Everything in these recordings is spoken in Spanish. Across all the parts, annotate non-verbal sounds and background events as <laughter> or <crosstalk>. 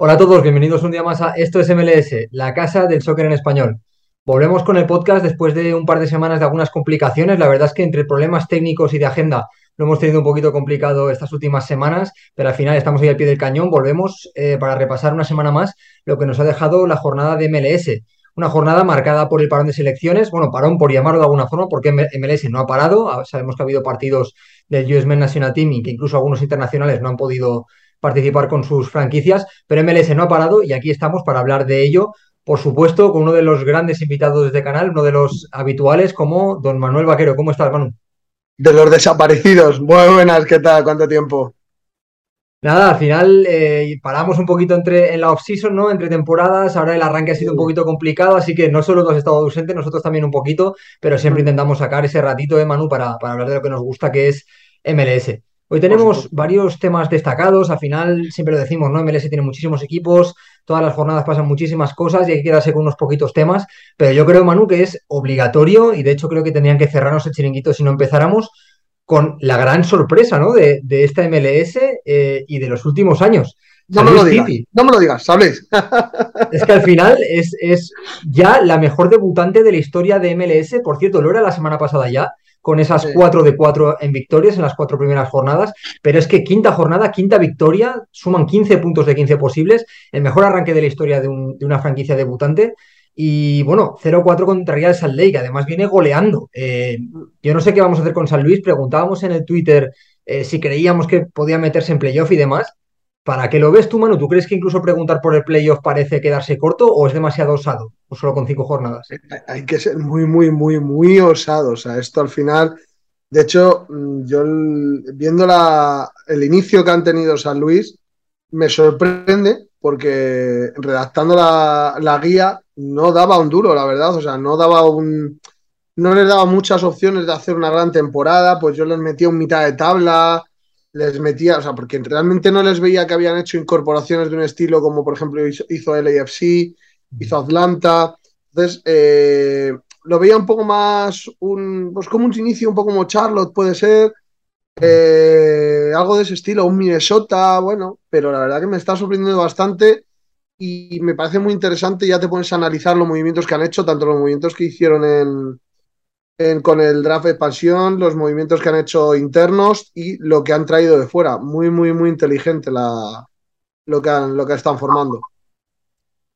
Hola a todos, bienvenidos un día más a Esto es MLS, la casa del soccer en español. Volvemos con el podcast después de un par de semanas de algunas complicaciones. La verdad es que entre problemas técnicos y de agenda lo hemos tenido un poquito complicado estas últimas semanas, pero al final estamos ahí al pie del cañón. Volvemos eh, para repasar una semana más lo que nos ha dejado la jornada de MLS. Una jornada marcada por el parón de selecciones, bueno, parón por llamarlo de alguna forma, porque MLS no ha parado. Ah, sabemos que ha habido partidos del US Men National Team y que incluso algunos internacionales no han podido participar con sus franquicias, pero MLS no ha parado y aquí estamos para hablar de ello, por supuesto, con uno de los grandes invitados de este canal, uno de los habituales como don Manuel Vaquero. ¿Cómo estás, Manu? De los desaparecidos. Muy buenas, ¿qué tal? ¿Cuánto tiempo? Nada, al final eh, paramos un poquito entre, en la off-season, ¿no? Entre temporadas, ahora el arranque ha sido un poquito complicado, así que no solo tú has estado ausente, nosotros también un poquito, pero siempre intentamos sacar ese ratito de Manu para, para hablar de lo que nos gusta, que es MLS. Hoy tenemos varios temas destacados, al final siempre lo decimos, ¿no? MLS tiene muchísimos equipos, todas las jornadas pasan muchísimas cosas y hay que quedarse con unos poquitos temas, pero yo creo, Manu, que es obligatorio y de hecho creo que tendrían que cerrarnos el chiringuito si no empezáramos con la gran sorpresa, ¿no? De, esta MLS eh, y de los últimos años. No me lo digas, no me lo digas, ¿sabes? <laughs> Es que al final es, es, ya la mejor debutante de la historia de MLS. Por cierto, lo era la semana pasada ya con esas cuatro de cuatro en victorias en las cuatro primeras jornadas, pero es que quinta jornada, quinta victoria, suman 15 puntos de 15 posibles, el mejor arranque de la historia de, una franquicia debutante. Y bueno, 0-4 contra Real Salt Lake, además viene goleando. Eh, yo no sé qué vamos a hacer con San Luis, preguntábamos en el Twitter eh, si creíamos que podía meterse en playoff y demás. ¿Para qué lo ves tú, Manu? ¿Tú crees que incluso preguntar por el playoff parece quedarse corto o es demasiado osado? ¿O solo con cinco jornadas? Eh, hay que ser muy, muy, muy, muy osado. O esto al final. De hecho, mm, yo viendo el inicio que han tenido San Luis, me sorprende porque redactando la, guía no daba un duro, la verdad. O sea, no daba un. No les daba muchas opciones de hacer una gran temporada. Pues yo les metía un mitad de tabla les metía, o sea, porque realmente no les veía que habían hecho incorporaciones de un estilo como por ejemplo hizo, LAFC, hizo Atlanta. Entonces, eh, lo veía un poco más, un, pues como un inicio un poco como Charlotte puede ser, eh, algo de ese estilo, un Minnesota, bueno, pero la verdad que me está sorprendiendo bastante y me parece muy interesante, ya te pones a analizar los movimientos que han hecho, tanto los movimientos que hicieron en, con el draft de expansión, los movimientos que han hecho internos y lo que han traído de fuera. Muy, muy, muy inteligente la, lo, que lo que están formando.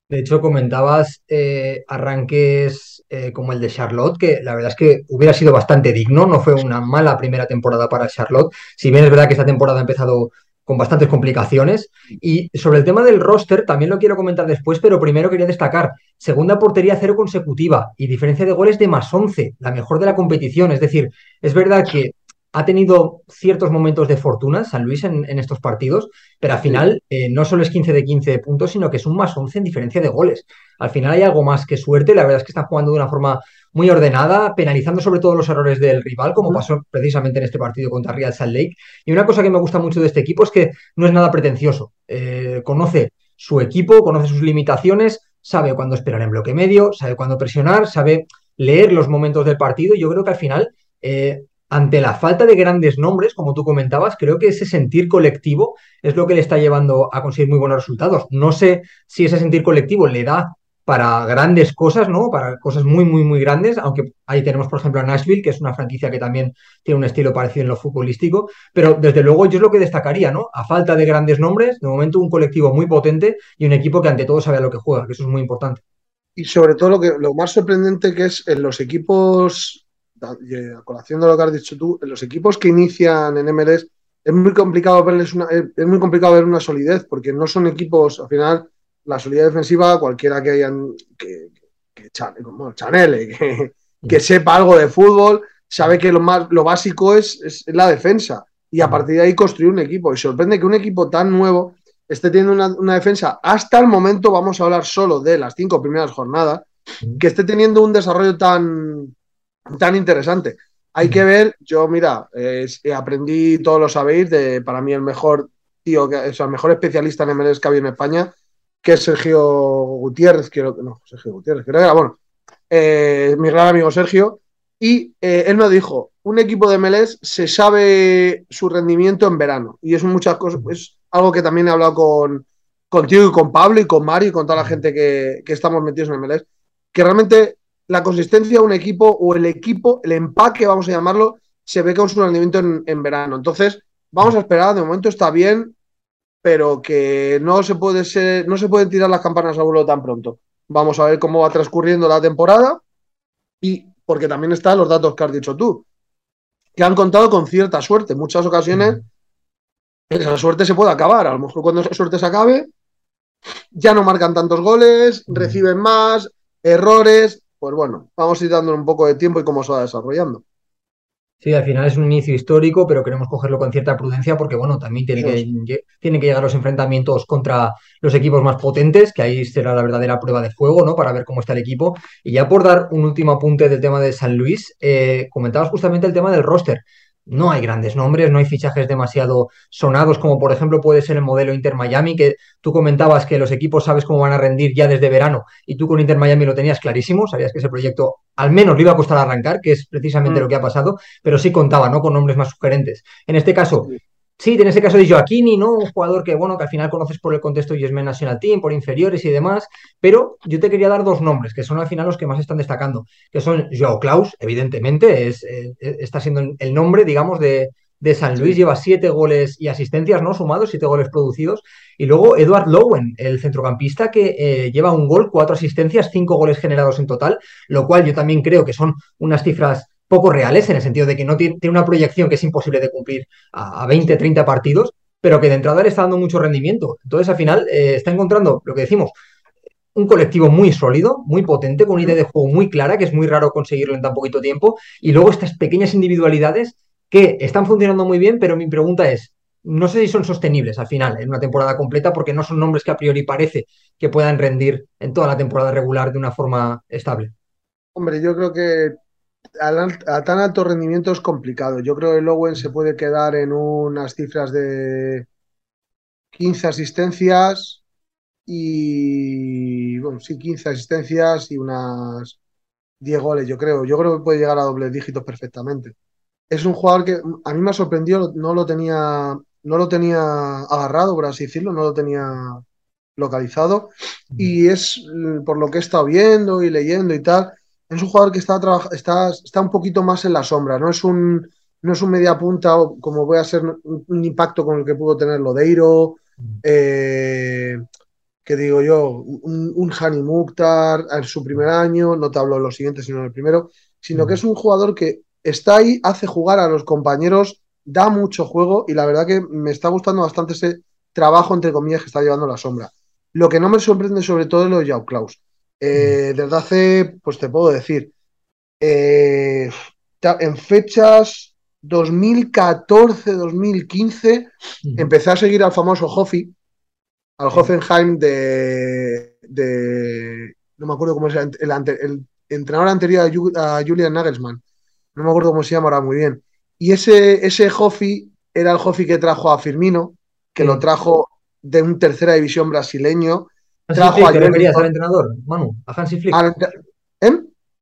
De hecho, comentabas eh, arranques eh, como el de Charlotte, que la verdad es que hubiera sido bastante digno, no fue una mala primera temporada para Charlotte, si bien es verdad que esta temporada ha empezado con bastantes complicaciones. Y sobre el tema del roster, también lo quiero comentar después, pero primero quería destacar, segunda portería cero consecutiva y diferencia de goles de más 11, la mejor de la competición. Es decir, es verdad que ha tenido ciertos momentos de fortuna San Luis en, estos partidos, pero al final eh, no solo es 15 de 15 puntos, sino que es un más 11 en diferencia de goles. Al final hay algo más que suerte, la verdad es que están jugando de una forma muy ordenada, penalizando sobre todo los errores del rival, como pasó precisamente en este partido contra Real Salt Lake. Y una cosa que me gusta mucho de este equipo es que no es nada pretencioso. Eh, conoce su equipo, conoce sus limitaciones, sabe cuándo esperar en bloque medio, sabe cuándo presionar, sabe leer los momentos del partido. Y yo creo que al final eh, ante la falta de grandes nombres, como tú comentabas, creo que ese sentir colectivo es lo que le está llevando a conseguir muy buenos resultados. No sé si ese sentir colectivo le da para grandes cosas, ¿no? Para cosas muy, muy, muy grandes, aunque ahí tenemos, por ejemplo, a Nashville, que es una franquicia que también tiene un estilo parecido en lo futbolístico, pero desde luego yo es lo que destacaría, ¿no? A falta de grandes nombres, de momento un colectivo muy potente y un equipo que ante todo sabe a lo que juega, que eso es muy importante. Y sobre todo lo, que, lo más sorprendente que es en los equipos a colación de lo que has dicho tú, en los equipos que inician en MLS es muy complicado verles una, es muy complicado ver una solidez, porque no son equipos, al final, la solidez defensiva, cualquiera que hayan que, que, como Chanel, que, sepa algo de fútbol, sabe que lo más lo básico es, la defensa. Y a partir de ahí construir un equipo. Y sorprende que un equipo tan nuevo esté teniendo una, una defensa. Hasta el momento, vamos a hablar solo de las cinco primeras jornadas, que esté teniendo un desarrollo tan, tan interesante. Hay que ver, yo mira, aprendí, todos lo sabéis, de para mí el mejor tío, que, o sea, el mejor especialista en MLS que había en España, que es Sergio Gutiérrez, que no, Sergio Gutiérrez, creo que era, bueno, eh, mi gran amigo Sergio, y eh, él me dijo, un equipo de MLS se sabe su rendimiento en verano, y es muchas cosas, es algo que también he hablado con, contigo y con Pablo y con Mario y con toda la gente que, que estamos metidos en MLS, que realmente la consistencia de un equipo o el equipo, el empaque, vamos a llamarlo, se ve con su rendimiento en, en verano. Entonces, vamos a esperar, de momento está bien, pero que no se puede ser, no se pueden tirar las campanas a vuelo tan pronto. Vamos a ver cómo va transcurriendo la temporada y porque también están los datos que has dicho tú, que han contado con cierta suerte. En muchas ocasiones esa suerte se puede acabar. A lo mejor cuando esa suerte se acabe, ya no marcan tantos goles, reciben más, errores. Pues bueno, vamos a ir dándole un poco de tiempo y cómo se va desarrollando. Sí, al final es un inicio histórico, pero queremos cogerlo con cierta prudencia porque, bueno, también tiene que, tienen que llegar los enfrentamientos contra los equipos más potentes, que ahí será la verdadera prueba de fuego, ¿no? Para ver cómo está el equipo. Y ya por dar un último apunte del tema de San Luis, eh, comentabas justamente el tema del roster no hay grandes nombres, no hay fichajes demasiado sonados, como por ejemplo puede ser el modelo Inter Miami, que tú comentabas que los equipos sabes cómo van a rendir ya desde verano, y tú con Inter Miami lo tenías clarísimo, sabías que ese proyecto al menos le iba a costar arrancar, que es precisamente mm. lo que ha pasado, pero sí contaba, ¿no? Con nombres más sugerentes. En este caso, Sí, en ese caso de Joaquini, ¿no? Un jugador que, bueno, que al final conoces por el contexto Yesmen National Team, por inferiores y demás, pero yo te quería dar dos nombres, que son al final los que más están destacando, que son Joao Klaus, evidentemente, es, eh, está siendo el nombre, digamos, de, de San Luis, lleva siete goles y asistencias, ¿no? Sumados, siete goles producidos. Y luego Edward Lowen, el centrocampista que eh, lleva un gol, cuatro asistencias, cinco goles generados en total, lo cual yo también creo que son unas cifras poco reales, en el sentido de que no tiene, una proyección que es imposible de cumplir a, 20, 30 partidos, pero que de entrada le está dando mucho rendimiento. Entonces, al final, eh, está encontrando lo que decimos, un colectivo muy sólido, muy potente, con una idea de juego muy clara, que es muy raro conseguirlo en tan poquito tiempo, y luego estas pequeñas individualidades que están funcionando muy bien, pero mi pregunta es, no sé si son sostenibles al final en una temporada completa, porque no son nombres que a priori parece que puedan rendir en toda la temporada regular de una forma estable. Hombre, yo creo que a, tan alto rendimiento es complicado. Yo creo que el Owen se puede quedar en unas cifras de 15 asistencias y, bueno, sí, 15 asistencias y unas 10 goles, yo creo. Yo creo que puede llegar a doble dígitos perfectamente. Es un jugador que a mí me ha sorprendido, no lo tenía, no lo tenía agarrado, por así decirlo, no lo tenía localizado. Y es por lo que he estado viendo y leyendo y tal, es un jugador que está, un poquito más en la sombra, no es un, no es un media punta como voy a ser un, impacto con el que pudo tener Lodeiro, eh, que digo yo, un, un Hani Mukhtar en su primer año, no te hablo de los siguientes, sino del primero, sino que es un jugador que está ahí, hace jugar a los compañeros, da mucho juego y la verdad que me está gustando bastante ese trabajo, entre comillas, que está llevando la sombra. Lo que no me sorprende sobre todo es lo de Jao Klaus. Eh, desde hace, pues te puedo decir, eh, en fechas 2014-2015 empecé a seguir al famoso Hoffi, al Hoffenheim de, no me acuerdo cómo llama, el, entrenador anterior a, Julian Nagelsmann, no me acuerdo cómo se llama ahora muy bien. Y ese, ese Hoffi era el Hoffi que trajo a Firmino, que lo trajo de un tercera división brasileño ¿Te referías al entrenador, Manu? ¿A Hansi Flick? ¿Eh?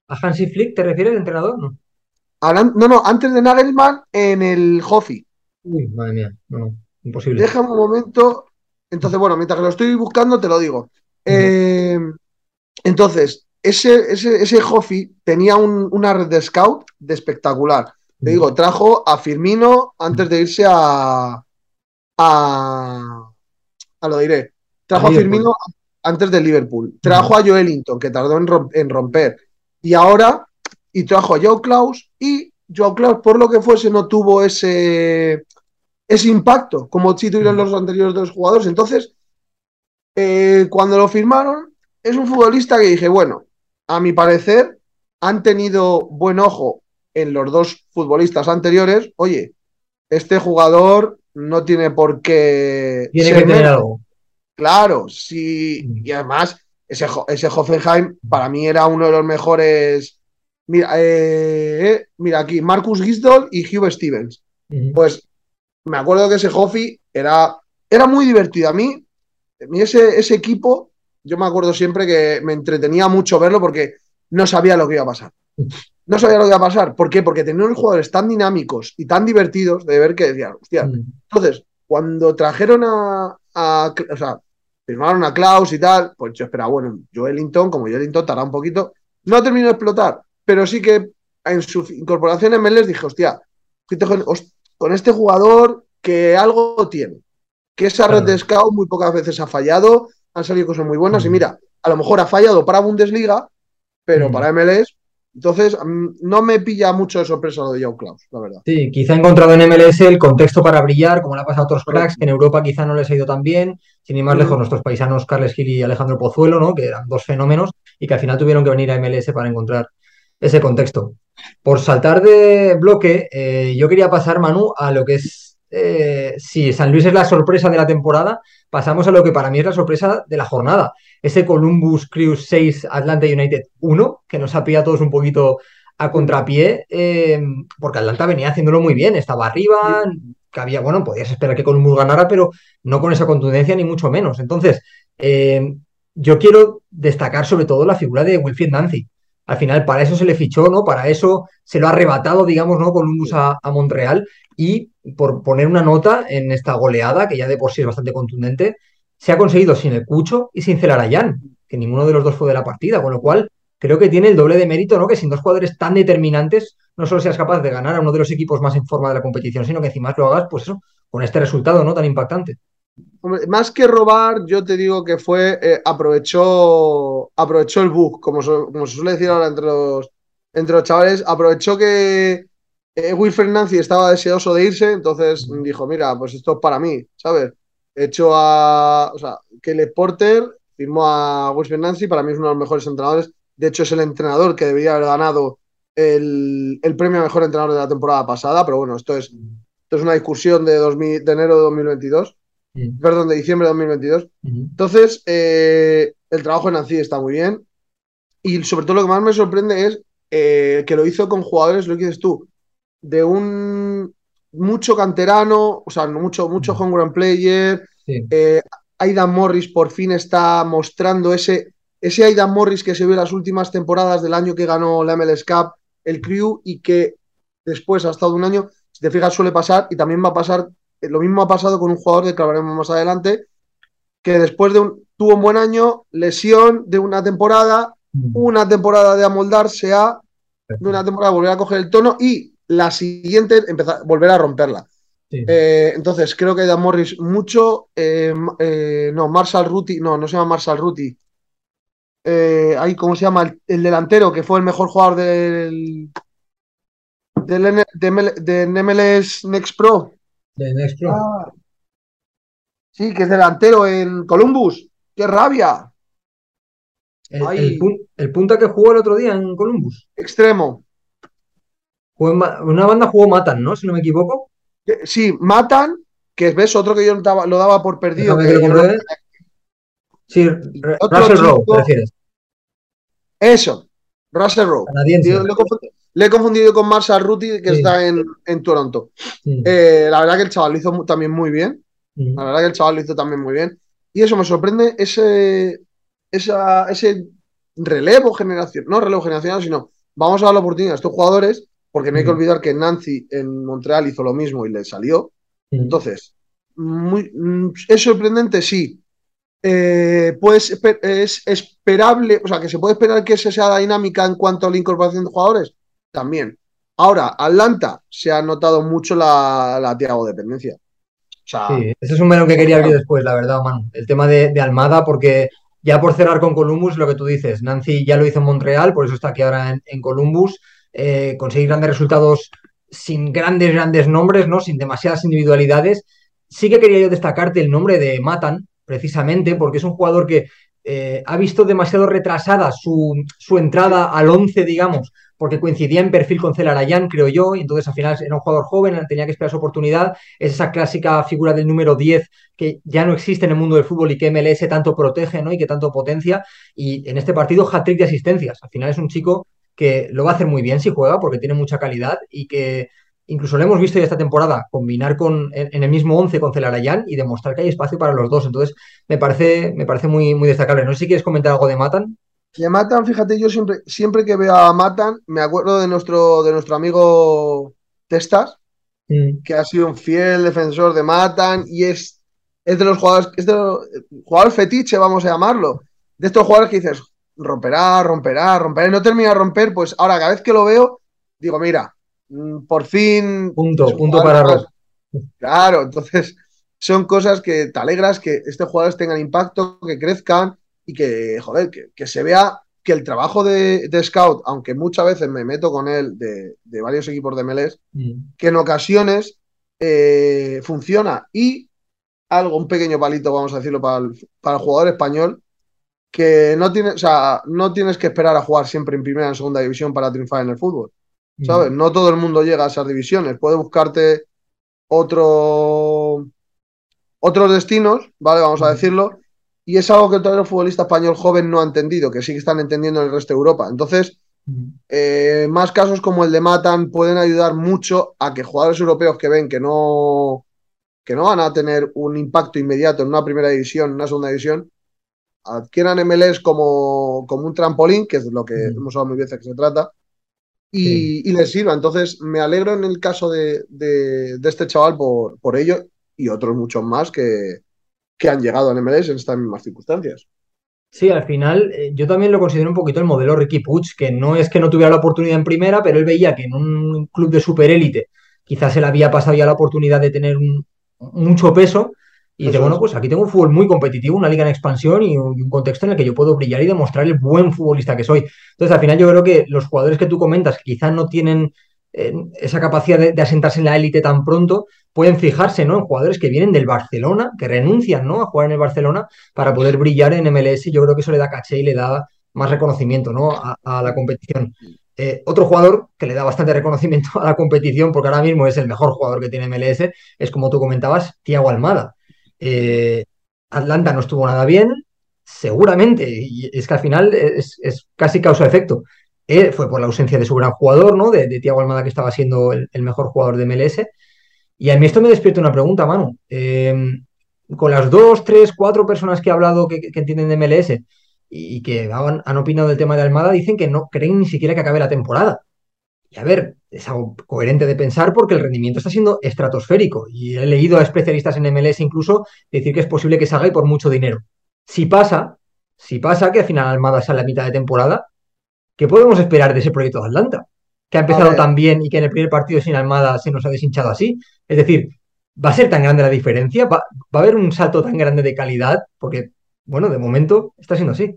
¿A Hansi Flick te refieres al entrenador? No. no, no, antes de Nagelman en el Hoffi. Uy, madre mía, no, no, imposible. Déjame un momento. Entonces, bueno, mientras que lo estoy buscando, te lo digo. Eh, entonces, ese, ese, ese Hoffi tenía una red de scout de espectacular. Te digo, trajo a Firmino antes de irse a. a. a lo diré. Trajo a Firmino antes de Liverpool. Trajo a Joelinton, que tardó en, romper. Y ahora, y trajo a Joe Klaus, y Joe Klaus, por lo que fuese, no tuvo ese, ese impacto, como si tuvieron los anteriores dos jugadores. Entonces, eh, cuando lo firmaron, es un futbolista que dije, bueno, a mi parecer, han tenido buen ojo en los dos futbolistas anteriores. Oye, este jugador no tiene por qué. Tiene que tener algo. Claro, sí. Mm. Y además, ese, ese Hoffenheim para mí era uno de los mejores. Mira, eh, eh, mira aquí, Marcus Gisdol y Hugh Stevens. Pues me acuerdo que ese Hoffi era, era muy divertido. A mí, ese, ese equipo, yo me acuerdo siempre que me entretenía mucho verlo porque no sabía lo que iba a pasar. No sabía lo que iba a pasar. ¿Por qué? Porque tenían jugadores tan dinámicos y tan divertidos de ver que decían, hostia. Entonces, cuando trajeron a, a, o sea, firmaron a Klaus y tal, pues yo esperaba, bueno, Joelinton, como Joelinton tarda un poquito, no ha terminado de explotar, pero sí que en su incorporación en MLS dije, hostia, con este jugador que algo tiene, que esa red de scout muy pocas veces ha fallado, han salido cosas muy buenas y mira, a lo mejor ha fallado para Bundesliga, pero para MLS entonces, no me pilla mucho de sorpresa lo de Joe Klaus, la verdad. Sí, quizá ha encontrado en MLS el contexto para brillar, como le ha pasado a otros cracks, que en Europa quizá no les ha ido tan bien. Sin ir más lejos, nuestros paisanos Carles Gil y Alejandro Pozuelo, ¿no? que eran dos fenómenos y que al final tuvieron que venir a MLS para encontrar ese contexto. Por saltar de bloque, eh, yo quería pasar, Manu, a lo que es, eh, si San Luis es la sorpresa de la temporada, pasamos a lo que para mí es la sorpresa de la jornada ese Columbus Crew 6 Atlanta United 1, que nos ha pillado todos un poquito a contrapié, eh, porque Atlanta venía haciéndolo muy bien, estaba arriba, que había, bueno, podías esperar que Columbus ganara, pero no con esa contundencia ni mucho menos. Entonces, eh, yo quiero destacar sobre todo la figura de Wilfried Nancy. Al final, para eso se le fichó, ¿no? Para eso se lo ha arrebatado, digamos, ¿no? Columbus a, a Montreal. Y por poner una nota en esta goleada, que ya de por sí es bastante contundente, se ha conseguido sin el Cucho y sin Celarayán, que ninguno de los dos fue de la partida, con lo cual creo que tiene el doble de mérito, ¿no? Que sin dos jugadores tan determinantes no solo seas capaz de ganar a uno de los equipos más en forma de la competición, sino que encima lo hagas, pues eso, con este resultado, ¿no? Tan impactante. más que robar, yo te digo que fue, eh, aprovechó, aprovechó el bug, como, como, se suele decir ahora entre los, entre los chavales, aprovechó que eh, Wilfred Nancy estaba deseoso de irse, entonces dijo, mira, pues esto es para mí, ¿sabes? Hecho a. O sea, Kelly Porter firmó a Wilfred Nancy, para mí es uno de los mejores entrenadores. De hecho, es el entrenador que debería haber ganado el, premio a mejor entrenador de la temporada pasada, pero bueno, esto es, esto es una discusión de, de enero de 2022, perdón, de diciembre de 2022. Entonces, eh, el trabajo de Nancy está muy bien. Y sobre todo lo que más me sorprende es eh, que lo hizo con jugadores, lo que dices tú, de un mucho canterano, o sea, mucho, mucho homegrown player. Eh, Aidan Morris por fin está mostrando ese, ese Aidan Morris que se vio en las últimas temporadas del año que ganó la MLS Cup, el Crew, y que después ha estado un año, si te fijas, suele pasar, y también va a pasar, eh, lo mismo ha pasado con un jugador de que hablaremos más adelante, que después de un, tuvo un buen año, lesión de una temporada, una temporada de amoldarse a, de una temporada volver a coger el tono y la siguiente empezar, volver a romperla. Eh, entonces, creo que Dan Morris mucho. Eh, eh, no, Marshall Ruti, no, no se llama Marshall Ruti. ahí, ¿cómo se llama? El, delantero, que fue el mejor jugador del. del de, MLS Next Pro. De Next Pro. Ah. sí, que es delantero en Columbus. ¡Qué rabia! El, el punta que jugó el otro día en Columbus. Extremo una banda jugó Matan, ¿no? Si no me equivoco. Sí, Matan, que ves otro que yo lo daba, por perdido. Sí, Russell Rowe, prefieres. Eso, Russell Rowe. Le he, confundido, con Marshall Ruti, que está en, Toronto. Eh, la verdad que el chaval lo hizo también muy bien. La verdad que el chaval lo hizo también muy bien. Y eso me sorprende, ese, ese relevo generacional, no relevo generacional, sino vamos a dar la oportunidad a estos jugadores porque no hay que olvidar que Nancy en Montreal hizo lo mismo y le salió. Entonces, muy, mm, ¿es sorprendente? Sí. Eh, pues es esperable, o sea, que se puede esperar que esa sea la dinámica en cuanto a la incorporación de jugadores. También. Ahora, Atlanta se ha notado mucho la, la Tiago dependencia. sí, ese es un menú que quería abrir después, la verdad, man. El tema de, Almada, porque ya por cerrar con Columbus, lo que tú dices, Nancy ya lo hizo en Montreal, por eso está aquí ahora en Columbus. Eh, conseguir grandes resultados sin grandes, grandes nombres, ¿no? Sin demasiadas individualidades. Sí que quería yo destacarte el nombre de Matan, precisamente, porque es un jugador que eh, ha visto demasiado retrasada su, entrada al 11, digamos, porque coincidía en perfil con Celarayán, creo yo, y entonces al final era un jugador joven, tenía que esperar su oportunidad. Es esa clásica figura del número 10 que ya no existe en el mundo del fútbol y que MLS tanto protege ¿no? y que tanto potencia. Y en este partido, hat-trick de asistencias. Al final es un chico que lo va a hacer muy bien si juega porque tiene mucha calidad y que incluso lo hemos visto ya esta temporada combinar con, en, el mismo 11 con Celarayán y demostrar que hay espacio para los dos. Entonces, me parece, me parece muy, muy destacable. No sé si quieres comentar algo de Matan. De Matan, fíjate, yo siempre, siempre que veo a Matan, me acuerdo de nuestro, de nuestro amigo Testas, mm. que ha sido un fiel defensor de Matan y es es de los jugadores, es de los, jugador fetiche, vamos a llamarlo. De estos jugadores que dices, romperá, romperá, romperá, y no termina de romper, pues ahora cada vez que lo veo, digo, mira, mm, por fin. Punto, punto para Rob. Claro, entonces son cosas que te alegras que estos jugadores tengan impacto, que crezcan y que, joder, que, se vea que el trabajo de, Scout, aunque muchas veces me meto con él de, varios equipos de MLS, mm. que en ocasiones eh, funciona. Y algo, un pequeño palito, vamos a decirlo, para el, para el jugador español, que no, tiene, o sea, no tienes que esperar a jugar siempre en primera o en segunda división para triunfar en el fútbol. Mm. ¿Sabes? No todo el mundo llega a esas divisiones. Puede buscarte otro, otros destinos, ¿vale? Vamos a decirlo. Y es algo que todavía el futbolista español joven no ha entendido, que sí que están entendiendo en el resto de Europa. Entonces, eh, más casos como el de Matan pueden ayudar mucho a que jugadores europeos que ven que no, que no van a tener un impacto inmediato en una primera división, en una segunda división, adquieran MLS como, como un trampolín, que es lo que hemos hablado muy de que se trata, y, les sirva. Entonces, me alegro en el caso de, este chaval por, por, ello y otros muchos más que, que han llegado al MLS en estas mismas circunstancias. Sí, al final eh, yo también lo considero un poquito el modelo Ricky Puig, que no es que no tuviera la oportunidad en primera, pero él veía que en un club de superélite quizás se le había pasado ya la oportunidad de tener mucho peso y dice, bueno, pues aquí tengo un fútbol muy competitivo, una liga en expansión y un, contexto en el que yo puedo brillar y demostrar el buen futbolista que soy. Entonces, al final yo creo que los jugadores que tú comentas, que quizás no tienen eh, esa capacidad de, asentarse en la élite tan pronto, pueden fijarse ¿no? en jugadores que vienen del Barcelona, que renuncian ¿no? a jugar en el Barcelona para poder brillar en MLS. Yo creo que eso le da caché y le da más reconocimiento ¿no? a, la competición. Eh, otro jugador que le da bastante reconocimiento <laughs> a la competición, porque ahora mismo es el mejor jugador que tiene MLS, es como tú comentabas, Tiago Almada. Eh, Atlanta no estuvo nada bien, seguramente, y es que al final es, casi causa-efecto. Eh, fue por la ausencia de su gran jugador, ¿no? De, de Tiago Almada, que estaba siendo el, mejor jugador de MLS. Y a mí esto me despierta una pregunta, Manu. Eh, con las dos, tres, cuatro personas que he hablado que, entienden de MLS y, que han, opinado del tema de Almada, dicen que no creen ni siquiera que acabe la temporada. Y a ver, es algo coherente de pensar porque el rendimiento está siendo estratosférico. Y he leído a especialistas en MLS incluso decir que es posible que salga y por mucho dinero. Si pasa, si pasa que al final Almada sale a mitad de temporada, ¿qué podemos esperar de ese proyecto de Atlanta? Que ha empezado tan bien y que en el primer partido sin Almada se nos ha deshinchado así. Es decir, ¿va a ser tan grande la diferencia? ¿Va, va a haber un salto tan grande de calidad? Porque, bueno, de momento está siendo así.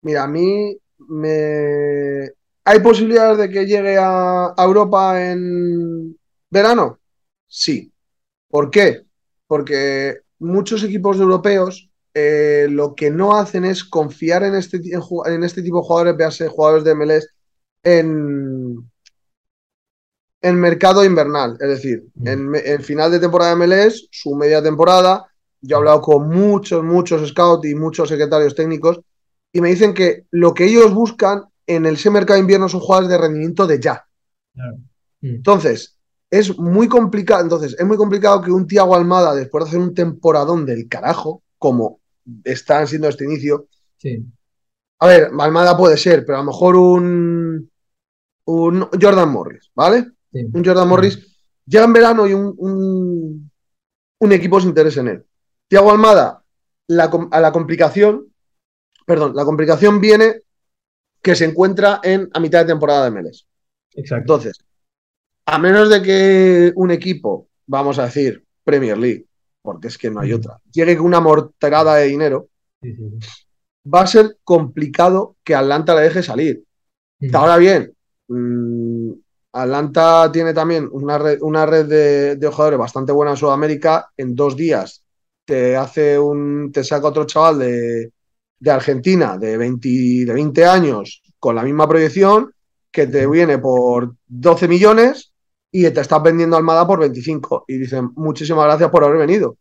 Mira, a mí me, ¿Hay posibilidades de que llegue a, Europa en verano? Sí. ¿Por qué? Porque muchos equipos europeos eh, lo que no hacen es confiar en este, en este tipo de jugadores, véase jugadores de MLS, en, en mercado invernal. Es decir, mm. en, en, final de temporada de MLS, su media temporada, yo he hablado con muchos, muchos scouts y muchos secretarios técnicos y me dicen que lo que ellos buscan en el mercado de invierno son jugadores de rendimiento de ya. Entonces, es muy complicado. Entonces, es muy complicado que un Tiago Almada, después de hacer un temporadón del carajo, como están siendo este inicio. A ver, Almada puede ser, pero a lo mejor un, un Jordan Morris, ¿vale? Un Jordan Morris ya en verano y un, un, equipo se interesa en él. Tiago Almada, a la complicación, perdón, la complicación viene que se encuentra en a mitad de temporada de Meles. Exacto. Entonces, a menos de que un equipo, vamos a decir, Premier League, porque es que no hay otra, llegue con una morterada de dinero, va a ser complicado que Atlanta le deje salir. Ahora bien, mm, Atlanta tiene también una red, una red de, jugadores bastante buena en Sudamérica. En dos días te hace un, te saca otro chaval de, de Argentina de 20, de 20 años con la misma proyección que te viene por 12 millones y te estás vendiendo Almada por 25. Y dicen, muchísimas gracias por haber venido.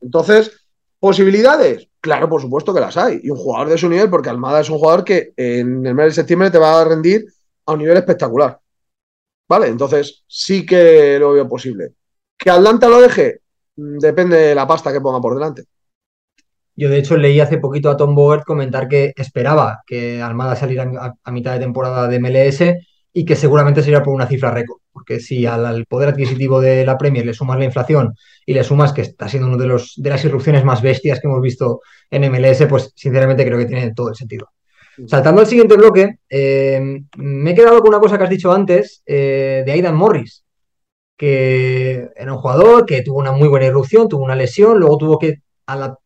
Entonces, ¿posibilidades? Claro, por supuesto que las hay. Y un jugador de su nivel, porque Almada es un jugador que en el mes de septiembre te va a rendir a un nivel espectacular. ¿Vale? Entonces, sí que lo veo posible. ¿Que Atlanta lo deje? Mm, depende de la pasta que ponga por delante. Yo, de hecho, leí hace poquito a Tom Bogert comentar que esperaba que Almada saliera a, mitad de temporada de MLS y que seguramente sería por una cifra récord, porque si al, poder adquisitivo de la Premier le sumas la inflación y le sumas que está siendo una de, los, de las irrupciones más bestias que hemos visto en MLS, pues sinceramente creo que tiene todo el sentido. Saltando al siguiente bloque, eh, me he quedado con una cosa que has dicho antes eh, de Aidan Morris, que era un jugador que tuvo una muy buena irrupción, tuvo una lesión, luego tuvo que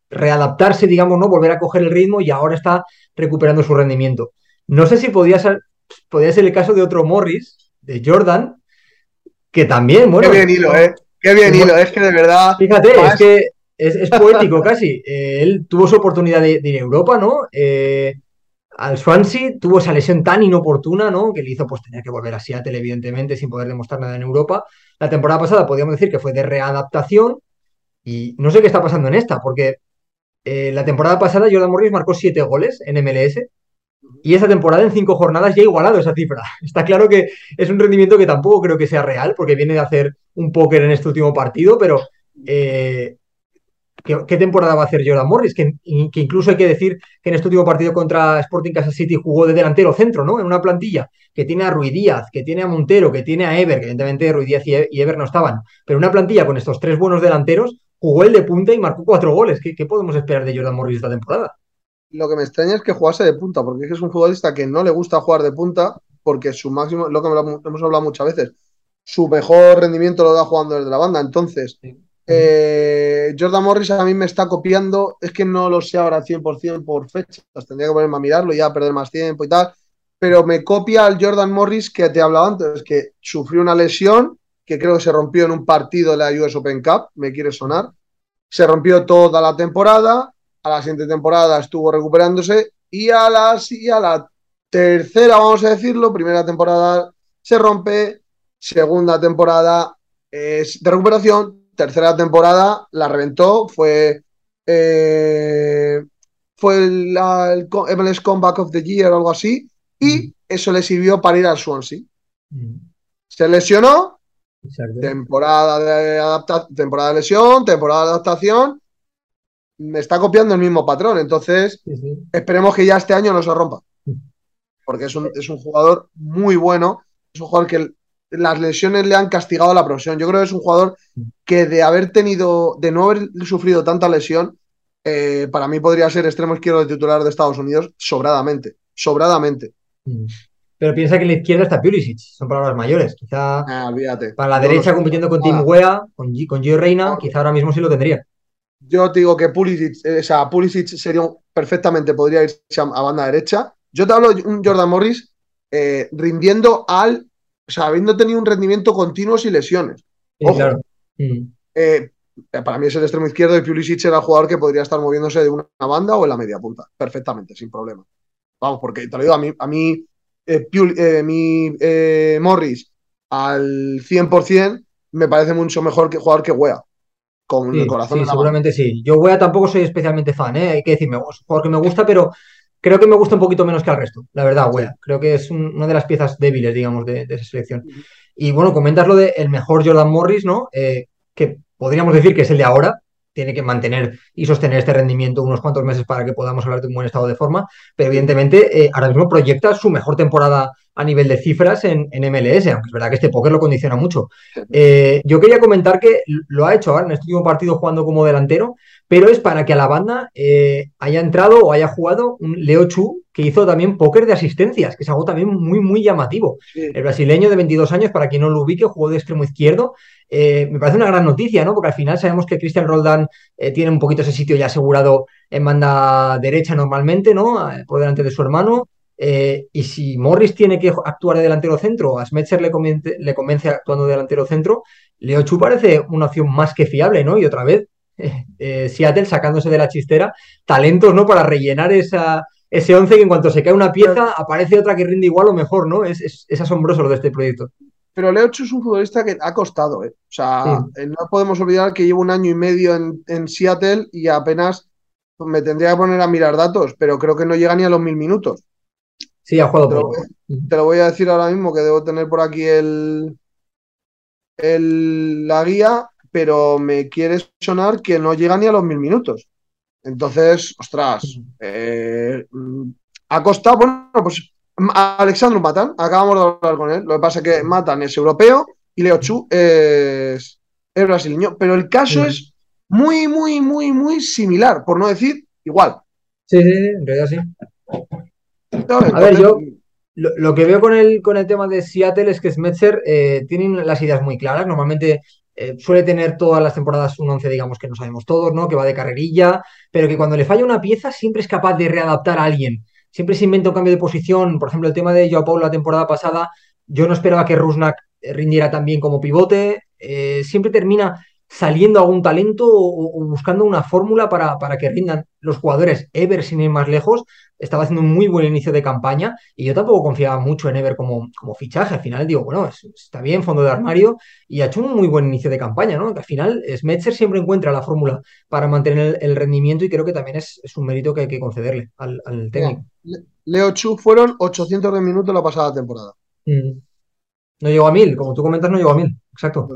readaptarse, digamos, ¿no? Volver a coger el ritmo y ahora está recuperando su rendimiento. No sé si podía ser, podría ser el caso de otro Morris, de Jordan, que también, bueno. Qué bien hilo, ¿eh? Qué bien hilo, es que de verdad. Fíjate, es que es, poético <laughs> casi. Eh, él tuvo su oportunidad de, ir a Europa, ¿no? Eh, al Swansea tuvo esa lesión tan inoportuna, ¿no? Que le hizo pues tener que volver a Seattle, evidentemente, sin poder demostrar nada en Europa. La temporada pasada podríamos decir que fue de readaptación y no sé qué está pasando en esta, porque eh, la temporada pasada Jordan Morris marcó siete goles en MLS y esa temporada en cinco jornadas ya ha igualado esa cifra. <laughs> Está claro que es un rendimiento que tampoco creo que sea real, porque viene de hacer un póker en este último partido, pero eh, ¿qué, temporada va a hacer Jordan Morris? Que, incluso hay que decir que en este último partido contra Sporting Kansas City jugó de delantero centro, ¿no? En una plantilla que tiene a Ruiz Díaz, que tiene a Montero, que tiene a Ever, que evidentemente Ruiz Díaz y Ever no estaban, pero una plantilla con estos tres buenos delanteros jugó el de punta y marcó cuatro goles. ¿Qué, podemos esperar de Jordan Morris esta temporada? Lo que me extraña es que jugase de punta, porque es que es un futbolista que no le gusta jugar de punta, porque su máximo, lo que hemos hablado muchas veces, su mejor rendimiento lo da jugando desde la banda. Entonces, eh, Jordan Morris a mí me está copiando, es que no lo sé ahora 100% por fechas, tendría que ponerme a mirarlo y ya perder más tiempo y tal, pero me copia al Jordan Morris que te hablaba antes, que sufrió una lesión que creo que se rompió en un partido de la US Open Cup, me quiere sonar. Se rompió toda la temporada, a la siguiente temporada estuvo recuperándose y a la, a la tercera, vamos a decirlo, primera temporada se rompe, segunda temporada es de recuperación, tercera temporada la reventó, fue, eh, fue el, MLS Comeback of the Year o algo así, y eso le sirvió para ir al Swansea. Se lesionó, Temporada de, adaptación, temporada de lesión, temporada de adaptación. Me está copiando el mismo patrón. Entonces, esperemos que ya este año no se rompa. Porque es un, jugador muy bueno. Es un jugador que las lesiones le han castigado a la profesión. Yo creo que es un jugador que de haber tenido, de no haber sufrido tanta lesión, eh, para mí podría ser extremo izquierdo de titular de Estados Unidos sobradamente. Sobradamente. Pero piensa que en la izquierda está Pulisic, son palabras mayores. Quizá ah, para la derecha compitiendo con Tim Wea, con, con Gio Reina, quizá ahora mismo sí lo tendría. Yo te digo que Pulisic, eh, o sea, Pulisic sería perfectamente, podría irse a banda derecha. Yo te hablo de un Jordan Morris eh, rindiendo al, o sea, habiendo tenido un rendimiento continuo sin lesiones. claro. Mm. Eh, para mí es el extremo izquierdo y Pulisic era el jugador que podría estar moviéndose de una banda o en la media punta, perfectamente, sin problema. Vamos, porque te lo digo, a mí, a mí eh, eh, mi eh, Morris al 100%, me parece mucho mejor que jugador que Wea. Con el corazón. Sí, seguramente sí. Yo Wea tampoco soy especialmente fan, hay que decirme, es un jugador que me gusta, pero creo que me gusta un poquito menos que al resto, la verdad, Wea. Creo que es una de las piezas débiles, digamos, de, esa selección. Y bueno, comentas lo de el mejor Jordan Morris, ¿no? que podríamos decir que es el de ahora, tiene que mantener y sostener este rendimiento unos cuantos meses para que podamos hablar de un buen estado de forma, pero evidentemente eh, ahora mismo proyecta su mejor temporada a nivel de cifras en, MLS, aunque es verdad que este póker lo condiciona mucho. Eh, yo quería comentar que lo ha hecho ahora en este último partido jugando como delantero, pero es para que a la banda eh, haya entrado o haya jugado un Leo Chu, que hizo también póker de asistencias, que es algo también muy, muy llamativo. El brasileño de 22 años, para quien no lo ubique, jugó de extremo izquierdo eh, me parece una gran noticia, ¿no? Porque al final sabemos que Cristian Roldán eh, tiene un poquito ese sitio ya asegurado en banda derecha normalmente, ¿no? Eh, por delante de su hermano. y si Morris tiene que actuar de delantero centro, a Smetzer le convence, le convence actuando de delantero centro, Leo Chu parece una opción más que fiable, ¿no? Y otra vez, <laughs> Seattle sacándose de la chistera talentos, ¿no? Para rellenar esa, ese once que en cuanto se cae una pieza aparece otra que rinde igual o mejor, ¿no? Es, es asombroso lo de este proyecto. Pero Leo Chu es un futbolista que ha costado, ¿eh? O sea, eh, no podemos olvidar que llevo un año y medio en, Seattle y apenas me tendría que poner a mirar datos, pero creo que no llega ni a los mil minutos. Sí, ha jugado poco. Te lo voy a decir ahora mismo, que debo tener por aquí el, el, la guía, pero me quiere sonar que no llega ni a los mil minutos. Entonces, ostras, eh, ha costado, bueno, pues Alexandru Matan, acabamos de hablar con él. Lo que pasa es que Matan es europeo y Leo Chu es, es brasileño. Pero el caso es muy, muy, muy, muy similar, por no decir igual. Sí, sí, en realidad sí. A ver, yo lo, que veo con el, con el tema de Seattle es que Smetzer eh, tienen las ideas muy claras. Normalmente eh, suele tener todas las temporadas un 11, digamos, que no sabemos todos, ¿no? Que va de carrerilla, pero que cuando le falla una pieza siempre es capaz de readaptar a alguien. Siempre se inventa un cambio de posición. Por ejemplo, el tema de Joao Paulo la temporada pasada, yo no esperaba que Rusnak rindiera tan bien como pivote. Eh, siempre termina saliendo algún talento o, buscando una fórmula para, para, que rindan los jugadores. Ever, sin ir más lejos, estaba haciendo un muy buen inicio de campaña y yo tampoco confiaba mucho en Ever como, como fichaje. Al final digo, bueno, está bien, fondo de armario y ha hecho un muy buen inicio de campaña, ¿no? Que al final Smetzer siempre encuentra la fórmula para mantener el, rendimiento y creo que también es, un mérito que hay que concederle al, técnico. Leo Chu fueron 800 de minutos la pasada temporada. Mm. No llegó a mil, como tú comentas, no llegó a mil, exacto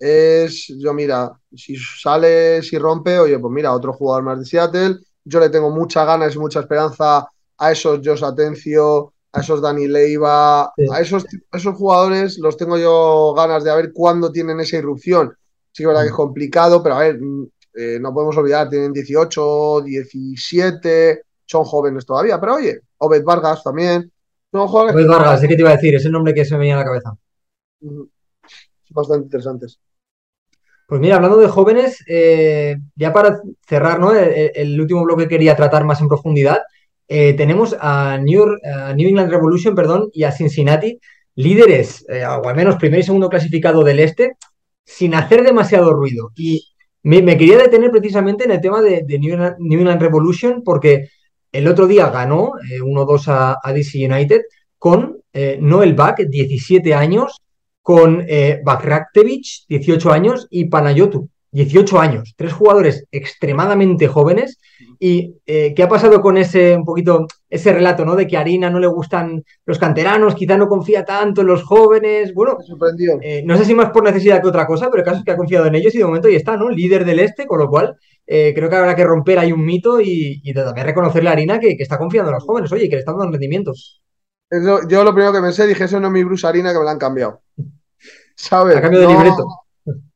es, yo mira, si sale, si rompe, oye, pues mira, otro jugador más de Seattle. Yo le tengo muchas ganas y mucha esperanza a esos Jos Atencio, a esos Dani Leiva, a esos, esos jugadores los tengo yo ganas de ver cuándo tienen esa irrupción. Sí verdad que es complicado, pero a ver, mm, eh, no podemos olvidar, tienen 18, 17, son jóvenes todavía, pero oye, Obed Vargas también. Obed Vargas, sé que te iba a decir, es el nombre que se me venía a la cabeza. Bastante interesantes. Pues mira, hablando de jóvenes, eh, ya para cerrar ¿no? el, último bloque que quería tratar más en profundidad, eh, tenemos a New, England Revolution perdón, y a Cincinnati, líderes, eh, o al menos primer y segundo clasificado del este, sin hacer demasiado ruido. Y me, quería detener precisamente en el tema de, New, England, Revolution, porque el otro día ganó 1-2 a, a, DC United con Noel Back, 17 años, con eh, 18 años, y Panayotu, 18 años. Tres jugadores extremadamente jóvenes. ¿Y eh, qué ha pasado con ese un poquito ese relato, ¿no? De que a Arina no le gustan los canteranos, quizá no confía tanto en los jóvenes. Bueno, eh, no sé si más por necesidad que otra cosa, pero el caso es que ha confiado en ellos y de momento ya está, ¿no? Líder del este, con lo cual eh, creo que habrá que romper ahí un mito y, también reconocerle a Arina que, está confiando en los jóvenes, oye, que le están dando rendimientos. yo lo primero que pensé, dije, eso no es mi Bruce Arina que me la han cambiado. ¿Sabes? A cambio de libreto.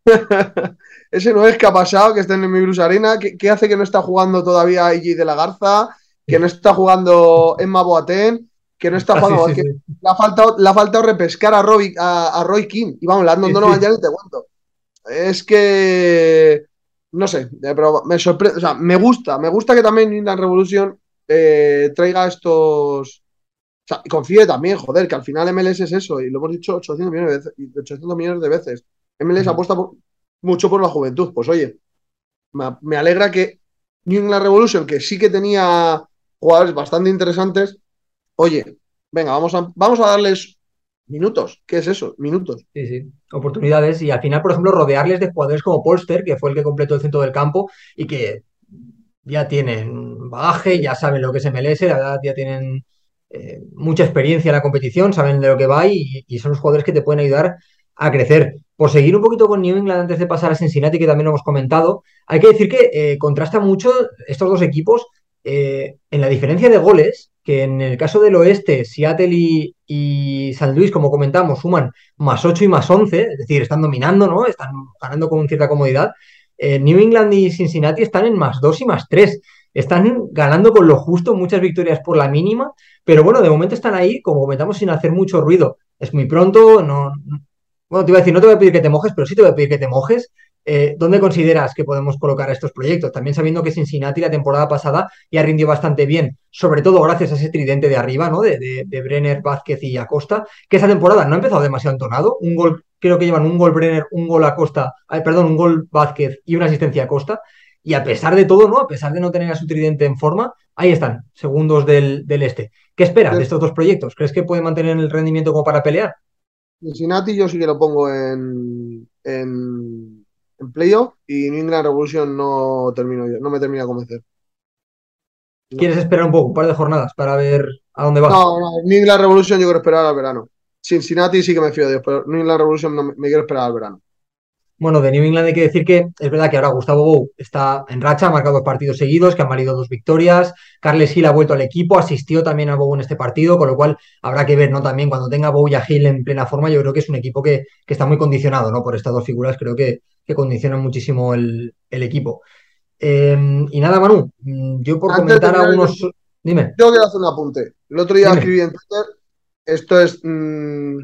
<laughs> Ese no es que ha pasado, que está en mi Bruce Arena. ¿Qué, hace que no está jugando todavía IG de la Garza? Que no está jugando Emma Boateng. Que no está <laughs> jugando. Le, ha faltado, repescar a, Roy, a, Roy King. Y vamos, Landon Donovan ya ni te cuento. Es que. No sé, pero me sorprende. O sea, me gusta. Me gusta que también Inland Revolution eh, traiga estos o sea, confíe también, joder, que al final MLS es eso, y lo hemos dicho 800 millones de veces. 800 millones de veces. MLS apuesta mucho por la juventud. Pues oye, me, alegra que New England Revolution, que sí que tenía jugadores bastante interesantes, oye, venga, vamos a, vamos a darles minutos. ¿Qué es eso? Minutos. Sí, sí. Oportunidades. Y al final, por ejemplo, rodearles de jugadores como Polster, que fue el que completó el centro del campo y que ya tienen bagaje, ya saben lo que es MLS, la verdad, ya tienen eh, mucha experiencia en la competición, saben de lo que va y, son los jugadores que te pueden ayudar a crecer. Por seguir un poquito con New England antes de pasar a Cincinnati, que también lo hemos comentado, hay que decir que eh, contrasta mucho estos dos equipos eh, en la diferencia de goles, que en el caso del oeste, Seattle y, San Luis, como comentamos, suman más 8 y más 11, es decir, están dominando, ¿no? Están ganando con cierta comodidad. New England y Cincinnati están en más 2 y más 3 están ganando con lo justo, muchas victorias por la mínima, pero bueno, de momento están ahí, como comentamos, sin hacer mucho ruido. Es muy pronto, no, bueno, te iba a decir, no te voy a pedir que te mojes, pero sí te voy a pedir que te mojes. Eh, ¿Dónde consideras que podemos colocar estos proyectos? También sabiendo que Cincinnati la temporada pasada ya rindió bastante bien, sobre todo gracias a ese tridente de arriba, ¿no? De, Brenner, Vázquez y Acosta, que esa temporada no ha empezado demasiado entonado. Un gol, creo que llevan un gol Brenner, un gol Acosta, perdón, un gol Vázquez y una asistencia a Acosta. Y a pesar de todo, ¿no? A pesar de no tener a su tridente en forma, ahí están, segundos del, este. ¿Qué esperas de estos dos proyectos? ¿Crees que puede mantener el rendimiento como para pelear? Cincinnati yo sí que lo pongo en, en, playoff y New England Revolution no termino yo, no me termina de convencer. ¿Quieres esperar un poco, un par de jornadas para ver a dónde va? No, no, New England Revolution yo quiero esperar al verano. Cincinnati sí que me fío de Dios, pero New England Revolution no me quiero esperar al verano. Bueno, de New England hay que decir que es verdad que ahora Gustavo Bou está en racha, ha marcado dos partidos seguidos, que han valido dos victorias. Carles Hill ha vuelto al equipo, asistió también a Bou en este partido, con lo cual habrá que ver, ¿no? También cuando tenga Bou y a Hill en plena forma, yo creo que es un equipo que, está muy condicionado, ¿no? Por estas dos figuras, creo que, que condicionan muchísimo el, equipo. Em, y nada, Manu, mm, yo por comentar algunos. Dime. Yo quiero hacer un apunte. El otro día escribí en Twitter, esto es. Mm,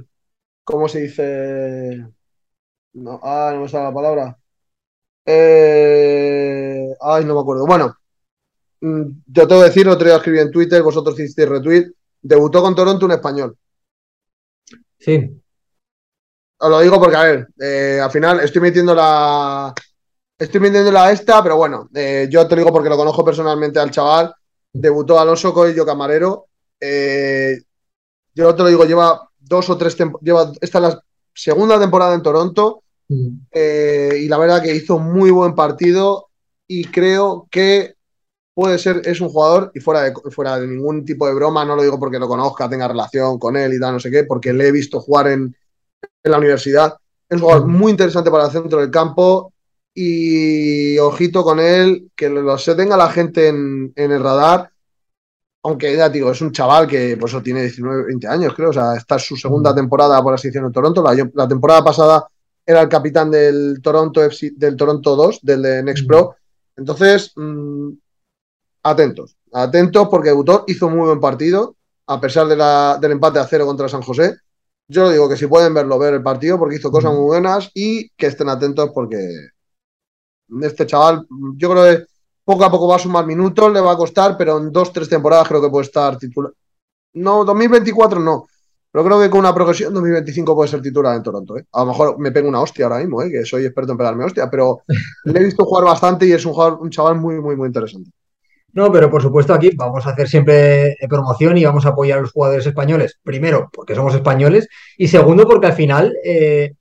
¿Cómo se dice? No, ah, no me sale la palabra. Eh, ay, no me acuerdo. Bueno, mm, yo tengo que decir, otro día escribí en Twitter, vosotros hicisteis retweet. Debutó con Toronto un español. Sí. Os lo digo porque, a ver, eh, al final estoy metiendo la. Estoy metiendo la esta, pero bueno, eh, yo te lo digo porque lo conozco personalmente al chaval. Debutó Alonso Coello Camarero. yo te lo digo, lleva dos o tres temporadas. Esta es la segunda temporada en Toronto mm. eh, y la verdad que hizo muy buen partido y creo que puede ser, es un jugador y fuera de, fuera de ningún tipo de broma, no lo digo porque lo conozca, tenga relación con él y tal, no sé qué, porque le he visto jugar en, la universidad. Es un jugador mm. muy interesante para el centro del campo y ojito con él, que lo se tenga la gente en, en el radar aunque ya digo, es un chaval que pues tiene 19, 20 años, creo, o sea, esta es su segunda temporada, por así decirlo, en Toronto. La, temporada pasada era el capitán del Toronto del Toronto 2, del de Next Pro. Entonces, mm, atentos, atentos porque debutó, hizo muy buen partido, a pesar del empate a cero contra San José. Yo digo que si pueden verlo, ver el partido, porque hizo cosas muy buenas y que estén atentos porque este chaval, yo creo que poco a poco va a sumar minutos, le va a costar, pero en dos, tres temporadas creo que puede estar titular. No, 2024 no, pero creo que con una progresión 2025 puede ser titular en Toronto. ¿eh? A lo mejor me pego una hostia ahora mismo, ¿eh? que soy experto en pegarme hostia, pero <laughs> le he visto jugar bastante y es un, jugador, un chaval muy, muy, muy interesante. No, pero por supuesto aquí vamos a hacer siempre promoción y vamos a apoyar a los jugadores españoles. Primero, porque somos españoles y segundo, porque al final eh,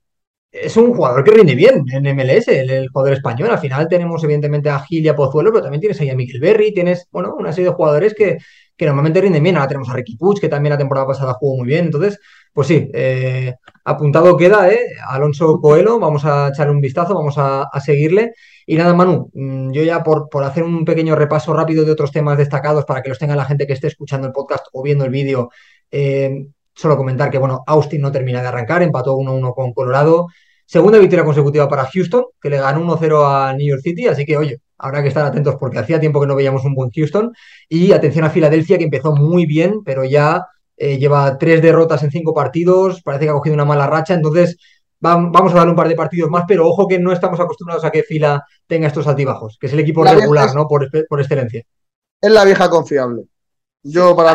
es un jugador que rinde bien en MLS, el, jugador español. Al final tenemos evidentemente a Gil y a Pozuelo, pero también tienes ahí a Miguel Berry, tienes, bueno, una serie de jugadores que, que normalmente rinden bien. Ahora tenemos a Ricky Puig, que también la temporada pasada jugó muy bien. Entonces, pues sí, eh, apuntado queda, ¿eh? Alonso Coelho, vamos a echarle un vistazo, vamos a, seguirle. Y nada, Manu, mm, yo ya por, por, hacer un pequeño repaso rápido de otros temas destacados para que los tenga la gente que esté escuchando el podcast o viendo el vídeo, eh, Solo comentar que, bueno, Austin no termina de arrancar, empató 1-1 con Colorado. Segunda victoria consecutiva para Houston, que le ganó 1-0 a New York City, así que, oye, habrá que estar atentos porque hacía tiempo que no veíamos un buen Houston. Y atención a Filadelfia, que empezó muy bien, pero ya eh, lleva tres derrotas en cinco partidos, parece que ha cogido una mala racha, entonces vamos a darle un par de partidos más, pero ojo que no estamos acostumbrados a que Fila tenga estos altibajos, que es el equipo regular, ¿no? Por, por excelencia. Es la vieja confiable.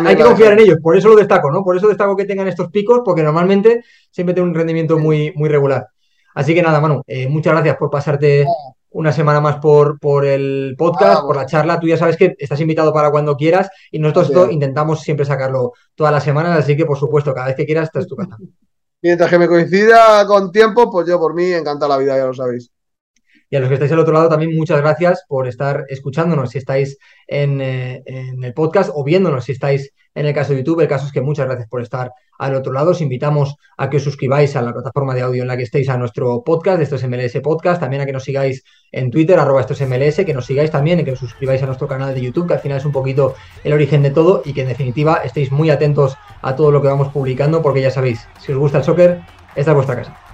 Hay que confiar en ellos, por eso lo destaco, ¿no? Por eso destaco que tengan estos picos, porque normalmente siempre tienen un rendimiento muy, muy regular. Así que nada, Manu, eh, muchas gracias por pasarte una semana más por, por el podcast, ah, por la charla. Tú ya sabes que estás invitado para cuando quieras y nosotros intentamos siempre sacarlo todas las semanas, así que por supuesto, cada vez que quieras, estás tu casa. <laughs> Mientras que me coincida con tiempo, pues yo por mí encanta la vida, ya lo sabéis. Y a los que estáis al otro lado también muchas gracias por estar escuchándonos si estáis en, eh, en, el podcast o viéndonos si estáis en el caso de YouTube. El caso es que muchas gracias por estar al otro lado. Os invitamos a que os suscribáis a la plataforma de audio en la que estéis a nuestro podcast, estos MLS Podcast, también a que nos sigáis en Twitter, arroba estos MLS, que nos sigáis también y que os suscribáis a nuestro canal de YouTube, que al final es un poquito el origen de todo y que en definitiva estéis muy atentos a todo lo que vamos publicando, porque ya sabéis, si os gusta el soccer, esta es vuestra casa.